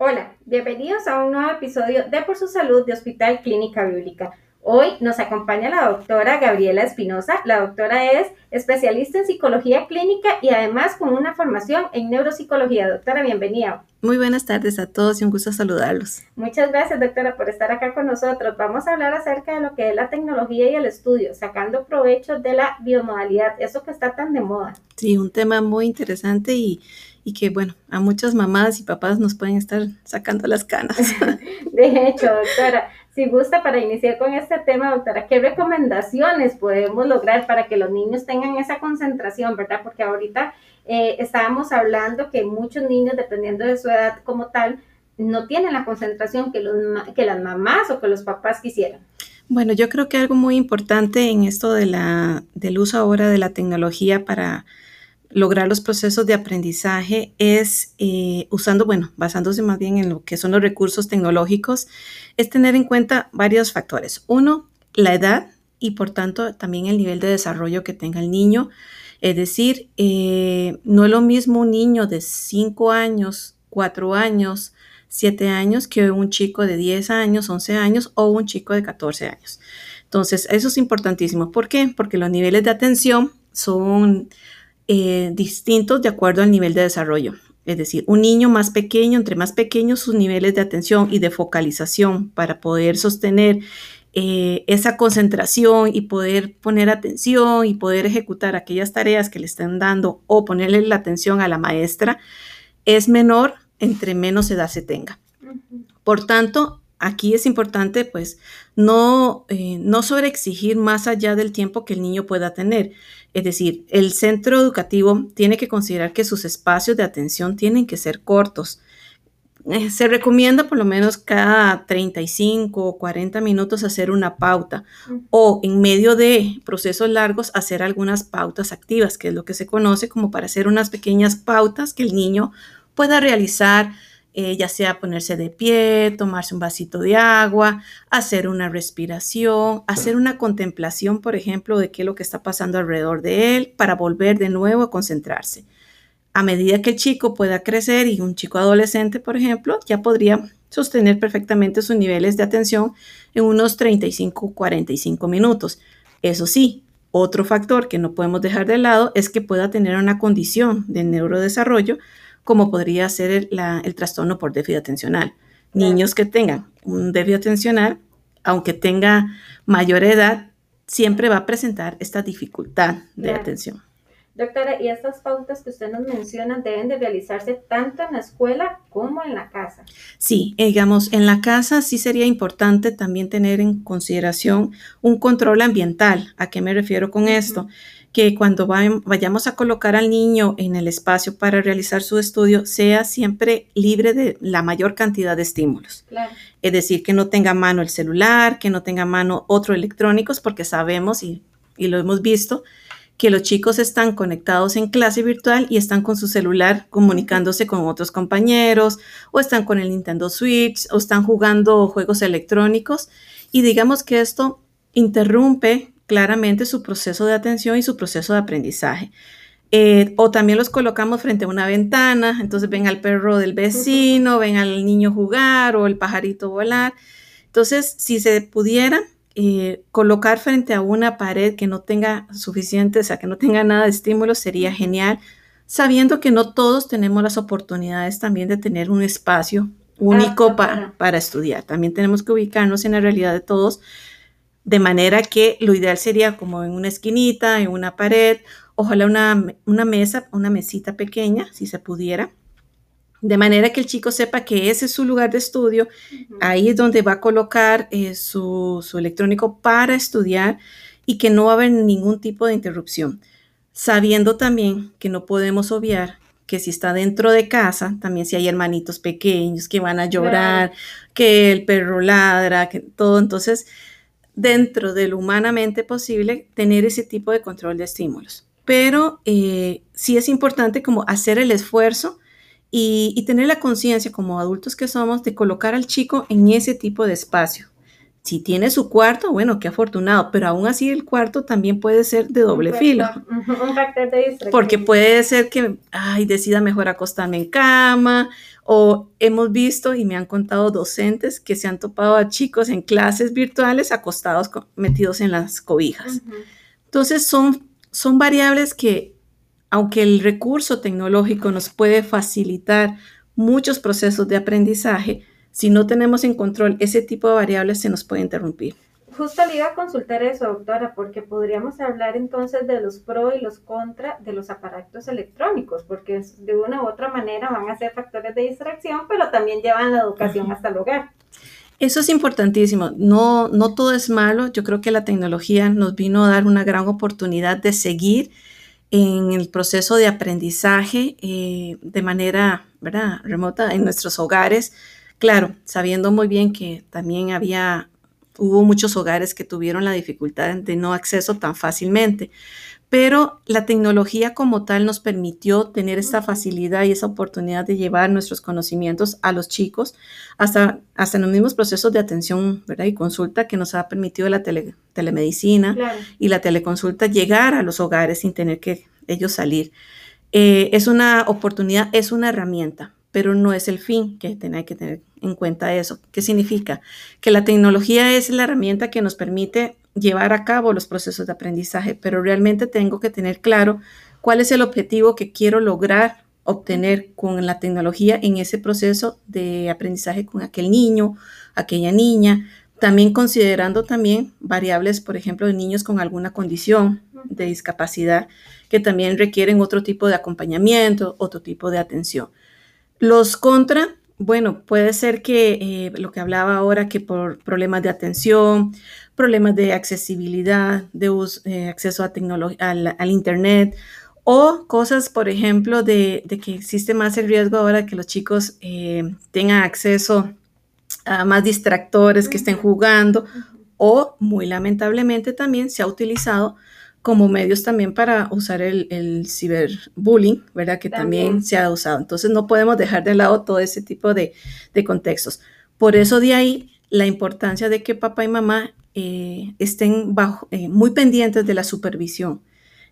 Hola, bienvenidos a un nuevo episodio de Por su Salud de Hospital Clínica Bíblica. Hoy nos acompaña la doctora Gabriela Espinosa. La doctora es especialista en psicología clínica y además con una formación en neuropsicología. Doctora, bienvenida. Muy buenas tardes a todos y un gusto saludarlos. Muchas gracias, doctora, por estar acá con nosotros. Vamos a hablar acerca de lo que es la tecnología y el estudio, sacando provecho de la biomodalidad, eso que está tan de moda. Sí, un tema muy interesante y, y que, bueno, a muchas mamás y papás nos pueden estar sacando las canas. De hecho, doctora, si gusta para iniciar con este tema, doctora, ¿qué recomendaciones podemos lograr para que los niños tengan esa concentración, verdad? Porque ahorita eh, estábamos hablando que muchos niños, dependiendo de su edad como tal, no tienen la concentración que, los, que las mamás o que los papás quisieran. Bueno, yo creo que algo muy importante en esto de la, del uso ahora de la tecnología para lograr los procesos de aprendizaje es eh, usando, bueno, basándose más bien en lo que son los recursos tecnológicos, es tener en cuenta varios factores. Uno, la edad y por tanto también el nivel de desarrollo que tenga el niño. Es decir, eh, no es lo mismo un niño de 5 años, 4 años, 7 años que un chico de 10 años, 11 años o un chico de 14 años. Entonces, eso es importantísimo. ¿Por qué? Porque los niveles de atención son eh, distintos de acuerdo al nivel de desarrollo. Es decir, un niño más pequeño, entre más pequeños sus niveles de atención y de focalización para poder sostener eh, esa concentración y poder poner atención y poder ejecutar aquellas tareas que le están dando o ponerle la atención a la maestra, es menor entre menos edad se tenga. Por tanto, aquí es importante pues no, eh, no sobreexigir más allá del tiempo que el niño pueda tener. Es decir, el centro educativo tiene que considerar que sus espacios de atención tienen que ser cortos. Eh, se recomienda por lo menos cada 35 o 40 minutos hacer una pauta o en medio de procesos largos hacer algunas pautas activas, que es lo que se conoce como para hacer unas pequeñas pautas que el niño pueda realizar eh, ya sea ponerse de pie, tomarse un vasito de agua, hacer una respiración, hacer una contemplación, por ejemplo, de qué es lo que está pasando alrededor de él para volver de nuevo a concentrarse. A medida que el chico pueda crecer y un chico adolescente, por ejemplo, ya podría sostener perfectamente sus niveles de atención en unos 35-45 minutos. Eso sí, otro factor que no podemos dejar de lado es que pueda tener una condición de neurodesarrollo como podría ser el, trastorno por déficit atencional. Niños que tengan un déficit atencional, aunque tenga mayor edad, siempre va a presentar esta dificultad de atención. Doctora, y estas pautas que usted nos menciona deben de realizarse tanto en la escuela como en la casa. Sí, digamos, en la casa sí sería importante también tener en consideración un control ambiental. ¿A qué me refiero con esto? Que cuando vayamos a colocar al niño en el espacio para realizar su estudio sea siempre libre de la mayor cantidad de estímulos. Es decir, que no tenga mano el celular, que no tenga mano otros electrónicos, porque sabemos y, y lo hemos visto que los chicos están conectados en clase virtual y están con su celular comunicándose con otros compañeros o están con el Nintendo Switch o están jugando juegos electrónicos y digamos que esto interrumpe claramente su proceso de atención y su proceso de aprendizaje. Eh, o también los colocamos frente a una ventana, entonces ven al perro del vecino, ven al niño jugar o el pajarito volar. Entonces, si se pudiera eh, colocar frente a una pared que no tenga suficiente, o sea, que no tenga nada de estímulo, sería genial, sabiendo que no todos tenemos las oportunidades también de tener un espacio único para, para estudiar. También tenemos que ubicarnos en la realidad de todos de manera que lo ideal sería como en una esquinita, en una pared, ojalá una, una mesa, una mesita pequeña, si se pudiera, de manera que el chico sepa que ese es su lugar de estudio, ahí es donde va a colocar eh, su, su, electrónico para estudiar y que no va a haber ningún tipo de interrupción, sabiendo también que no podemos obviar que si está dentro de casa, también si hay hermanitos pequeños que van a llorar, que el perro ladra, que todo, entonces dentro de lo humanamente posible tener ese tipo de control de estímulos. Pero eh, sí es importante como hacer el esfuerzo y, tener la conciencia como adultos que somos de colocar al chico en ese tipo de espacio. Si tiene su cuarto, bueno, qué afortunado, pero aún así el cuarto también puede ser de doble filo. Un factor de distracción. Porque puede ser que, ay, decida mejor acostarme en cama, o hemos visto y me han contado docentes que se han topado a chicos en clases virtuales acostados, metidos en las cobijas. Entonces son, son variables que, aunque el recurso tecnológico nos puede facilitar muchos procesos de aprendizaje, si no tenemos en control ese tipo de variables, se nos puede interrumpir. Justo le iba a consultar eso, doctora, porque podríamos hablar entonces de los pros y los contra de los aparatos electrónicos, porque de una u otra manera van a ser factores de distracción, pero también llevan la educación hasta el hogar. Eso es importantísimo. No, no todo es malo. Yo creo que la tecnología nos vino a dar una gran oportunidad de seguir en el proceso de aprendizaje eh, de manera ¿verdad? remota en nuestros hogares Claro, sabiendo muy bien que también había, hubo muchos hogares que tuvieron la dificultad de no acceso tan fácilmente, pero la tecnología como tal nos permitió tener esta facilidad y esa oportunidad de llevar nuestros conocimientos a los chicos hasta, hasta en los mismos procesos de atención ¿verdad? y consulta que nos ha permitido la telemedicina y la teleconsulta llegar a los hogares sin tener que ellos salir. Eh, es una oportunidad, es una herramienta, pero no es el fin que hay que tener en cuenta eso. ¿Qué significa? Que la tecnología es la herramienta que nos permite llevar a cabo los procesos de aprendizaje, pero realmente tengo que tener claro cuál es el objetivo que quiero lograr obtener con la tecnología en ese proceso de aprendizaje con aquel niño, aquella niña, también considerando también variables, por ejemplo, de niños con alguna condición de discapacidad que también requieren otro tipo de acompañamiento, otro tipo de atención. Los contra, bueno, puede ser que eh, lo que hablaba ahora, que por problemas de atención, problemas de accesibilidad, de eh, acceso a al, al, Internet, o cosas, por ejemplo, de, que existe más el riesgo ahora que los chicos eh, tengan acceso a más distractores que estén jugando, o muy lamentablemente también se ha utilizado como medios también para usar el, ciberbullying, ¿verdad? Que también. se ha usado. Entonces no podemos dejar de lado todo ese tipo de, contextos. Por eso de ahí la importancia de que papá y mamá eh, estén bajo, eh, muy pendientes de la supervisión.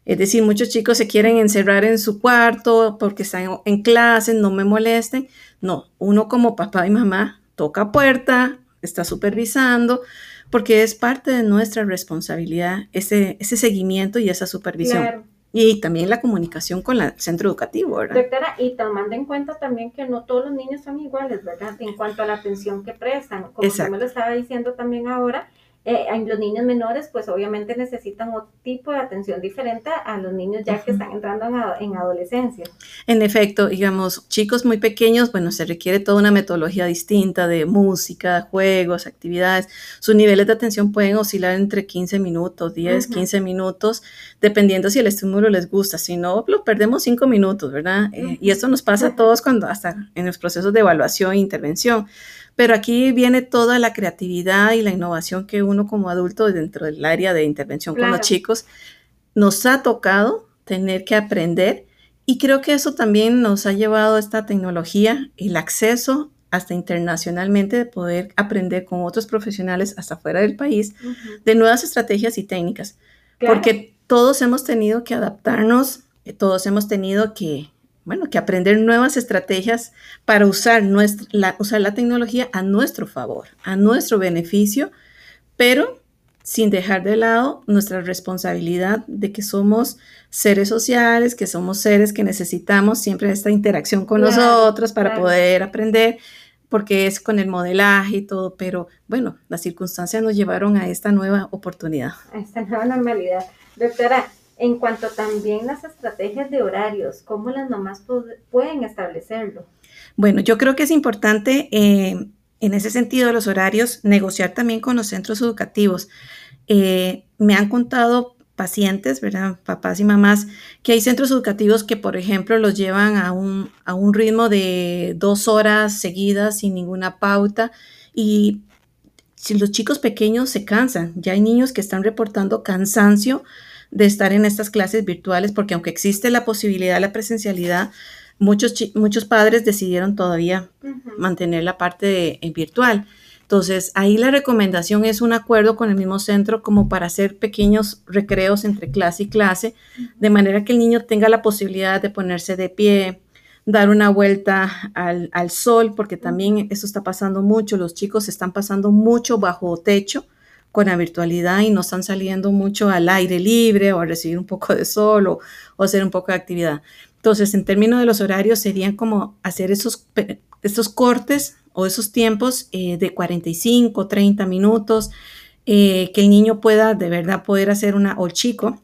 Es decir, muchos chicos se quieren encerrar en su cuarto porque están en clase, no me molesten. No, uno como papá y mamá toca puerta, está supervisando, porque es parte de nuestra responsabilidad ese, ese seguimiento y esa supervisión. Y también la comunicación con el centro educativo, ¿verdad? Doctora, y tomando en cuenta también que no todos los niños son iguales, ¿verdad? En cuanto a la atención que prestan, como usted me lo estaba diciendo también ahora, eh, los niños menores, pues obviamente necesitan otro tipo de atención diferente a los niños ya que están entrando en, adolescencia. En efecto, digamos, chicos muy pequeños, bueno, se requiere toda una metodología distinta de música, juegos, actividades. Sus niveles de atención pueden oscilar entre 15 minutos, 10, 15 minutos, dependiendo si el estímulo les gusta. Si no, lo perdemos 5 minutos, ¿verdad? Eh, y esto nos pasa a todos cuando hasta en los procesos de evaluación e intervención. Pero aquí viene toda la creatividad y la innovación que uno como adulto dentro del área de intervención con los chicos nos ha tocado tener que aprender y creo que eso también nos ha llevado esta tecnología, el acceso hasta internacionalmente de poder aprender con otros profesionales hasta fuera del país de nuevas estrategias y técnicas. Porque todos hemos tenido que adaptarnos, eh, todos hemos tenido que bueno, que aprender nuevas estrategias para usar, nuestra, la, usar la tecnología a nuestro favor, a nuestro beneficio, pero sin dejar de lado nuestra responsabilidad de que somos seres sociales, que somos seres que necesitamos siempre esta interacción con nosotros para poder aprender, porque es con el modelaje y todo, pero bueno, las circunstancias nos llevaron a esta nueva oportunidad. A esta nueva normalidad. Doctora, en cuanto también las estrategias de horarios, ¿cómo las mamás pueden establecerlo? Bueno, yo creo que es importante eh, en ese sentido los horarios negociar también con los centros educativos. Eh, me han contado pacientes, ¿verdad? Papás y mamás, que hay centros educativos que, por ejemplo, los llevan a un, a un ritmo de dos horas seguidas sin ninguna pauta y si los chicos pequeños se cansan, ya hay niños que están reportando cansancio de estar en estas clases virtuales, porque aunque existe la posibilidad de la presencialidad, muchos, muchos padres decidieron todavía mantener la parte eh, virtual. Entonces, ahí la recomendación es un acuerdo con el mismo centro como para hacer pequeños recreos entre clase y clase, de manera que el niño tenga la posibilidad de ponerse de pie, dar una vuelta al, sol, porque también eso está pasando mucho, los chicos están pasando mucho bajo techo con la virtualidad y no están saliendo mucho al aire libre o a recibir un poco de sol o, o hacer un poco de actividad. Entonces, en términos de los horarios, serían como hacer esos, esos cortes o esos tiempos eh, de 45, 30 minutos, eh, que el niño pueda de verdad poder hacer una, o el chico,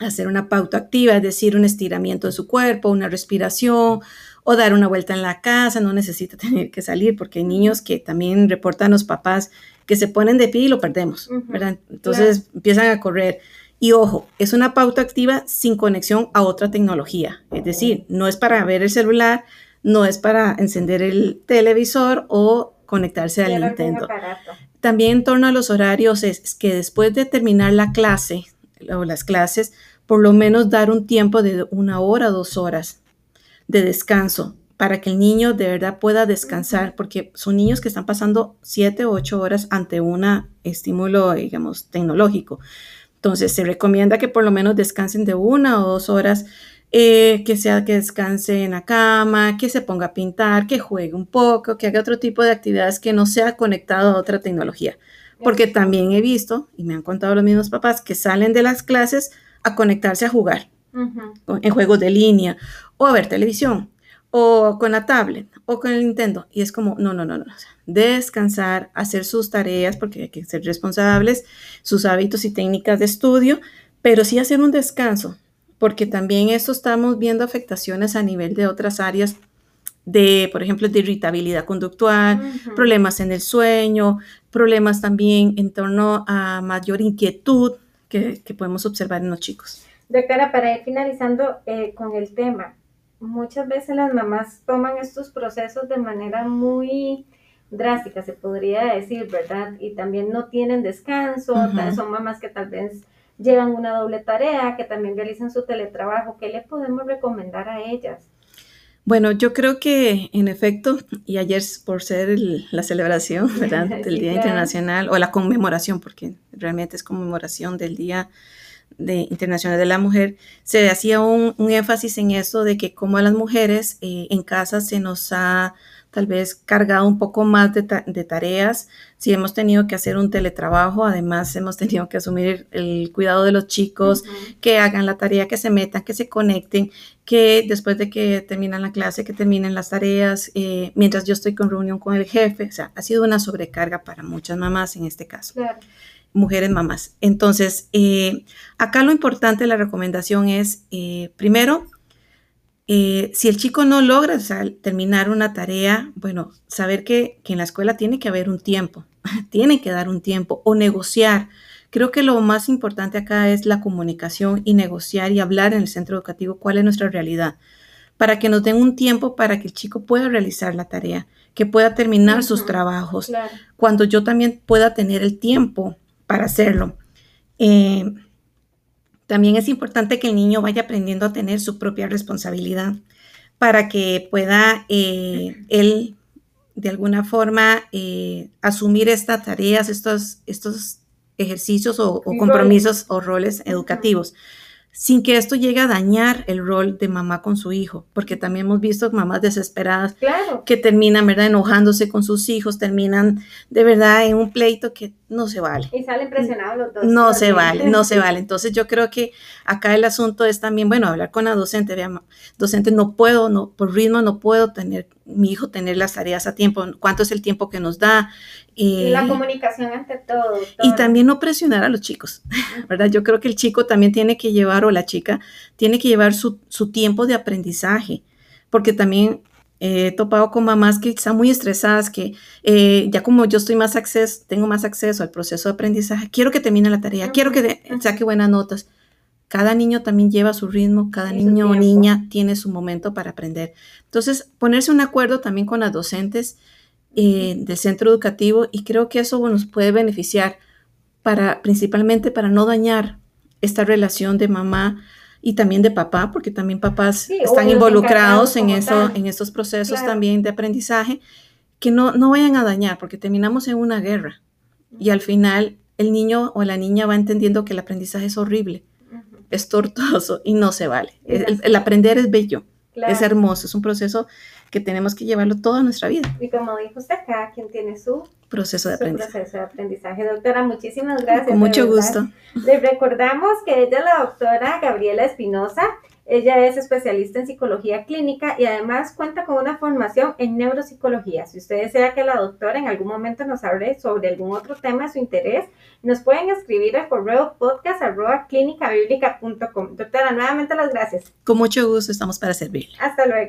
hacer una pauta activa, es decir, un estiramiento de su cuerpo, una respiración o dar una vuelta en la casa, no necesita tener que salir, porque hay niños que también reportan a los papás que se ponen de pie y lo perdemos, ¿verdad? Entonces empiezan a correr. Y ojo, es una pauta activa sin conexión a otra tecnología, es decir, no es para ver el celular, no es para encender el televisor o conectarse al Nintendo. También en torno a los horarios es que después de terminar la clase o las clases, por lo menos dar un tiempo de una hora, dos horas de descanso para que el niño de verdad pueda descansar, porque son niños que están pasando siete o ocho horas ante un estímulo, digamos, tecnológico. Entonces, se recomienda que por lo menos descansen de una o dos horas eh, que sea que descanse en la cama, que se ponga a pintar, que juegue un poco, que haga otro tipo de actividades que no sea conectado a otra tecnología. Porque también he visto, y me han contado los mismos papás, que salen de las clases a conectarse a jugar en juegos de línea o a ver televisión o con la tablet o con el Nintendo. Y es como, no, no, no, no. descansar, hacer sus tareas, porque hay que ser responsables, sus hábitos y técnicas de estudio, pero sí hacer un descanso porque también esto estamos viendo afectaciones a nivel de otras áreas de, por ejemplo, de irritabilidad conductual, problemas en el sueño, problemas también en torno a mayor inquietud que, podemos observar en los chicos. Doctora, para ir finalizando eh, con el tema, muchas veces las mamás toman estos procesos de manera muy drástica, se podría decir, ¿verdad? Y también no tienen descanso, son mamás que tal vez llevan una doble tarea, que también realizan su teletrabajo. ¿Qué le podemos recomendar a ellas? Bueno, yo creo que en efecto, y ayer por ser la celebración del Día Internacional, o la conmemoración, porque realmente es conmemoración del Día de, Internacional de la Mujer, se hacía un, énfasis en eso de que como a las mujeres eh, en casa se nos ha tal vez cargado un poco más de, tareas, si hemos tenido que hacer un teletrabajo, además hemos tenido que asumir el cuidado de los chicos, que hagan la tarea, que se metan, que se conecten, que después de que terminan la clase, que terminen las tareas, eh, mientras yo estoy con reunión con el jefe, o sea, ha sido una sobrecarga para muchas mamás en este caso. Mujeres mamás. Entonces, eh, acá lo importante, la recomendación es, eh, primero, eh, si el chico no logra terminar una tarea, bueno, saber que, en la escuela tiene que haber un tiempo, tiene que dar un tiempo o negociar. Creo que lo más importante acá es la comunicación y negociar y hablar en el centro educativo cuál es nuestra realidad, para que nos den un tiempo para que el chico pueda realizar la tarea, que pueda terminar sus trabajos, cuando yo también pueda tener el tiempo para hacerlo. Eh, también es importante que el niño vaya aprendiendo a tener su propia responsabilidad para que pueda eh, él de alguna forma eh, asumir estas tareas, estos, estos ejercicios o, compromisos o roles educativos sin que esto llegue a dañar el rol de mamá con su hijo, porque también hemos visto mamás desesperadas que terminan, ¿verdad?, enojándose con sus hijos, terminan de verdad en un pleito que no se vale. Y salen presionados los dos. No se vale, no se vale. Entonces yo creo que acá el asunto es también, bueno, hablar con la docente, vean, docente, no puedo, no, por ritmo no puedo tener, mi hijo tener las tareas a tiempo, cuánto es el tiempo que nos da, la comunicación ante todo. Y también no presionar a los chicos, ¿verdad? Yo creo que el chico también tiene que llevar, o la chica, tiene que llevar su, tiempo de aprendizaje, porque también he topado con mamás que están muy estresadas, que eh, ya como yo estoy más acceso, tengo más acceso al proceso de aprendizaje, quiero que termine la tarea, quiero que saque buenas notas. Cada niño también lleva su ritmo, cada niño o niña tiene su momento para aprender. Entonces, ponerse un acuerdo también con las docentes eh, del centro educativo y creo que eso nos puede beneficiar para principalmente para no dañar esta relación de mamá y también de papá, porque también papás están involucrados en eso, en estos procesos también de aprendizaje, que no, no vayan a dañar, porque terminamos en una guerra y al final el niño o la niña va entendiendo que el aprendizaje es horrible, es tortuoso y no se vale. El, aprender es bello, es hermoso, es un proceso que tenemos que llevarlo toda nuestra vida. Y como dijo usted, cada quien tiene su proceso de aprendizaje. proceso de aprendizaje. Doctora, muchísimas gracias. Con mucho gusto. Les recordamos que ella es la doctora Gabriela Espinosa. Ella es especialista en psicología clínica y además cuenta con una formación en neuropsicología. Si usted desea que la doctora en algún momento nos hable sobre algún otro tema de su interés, nos pueden escribir al correo podcast arroba Doctora, nuevamente las gracias. Con mucho gusto, estamos para servir. Hasta luego.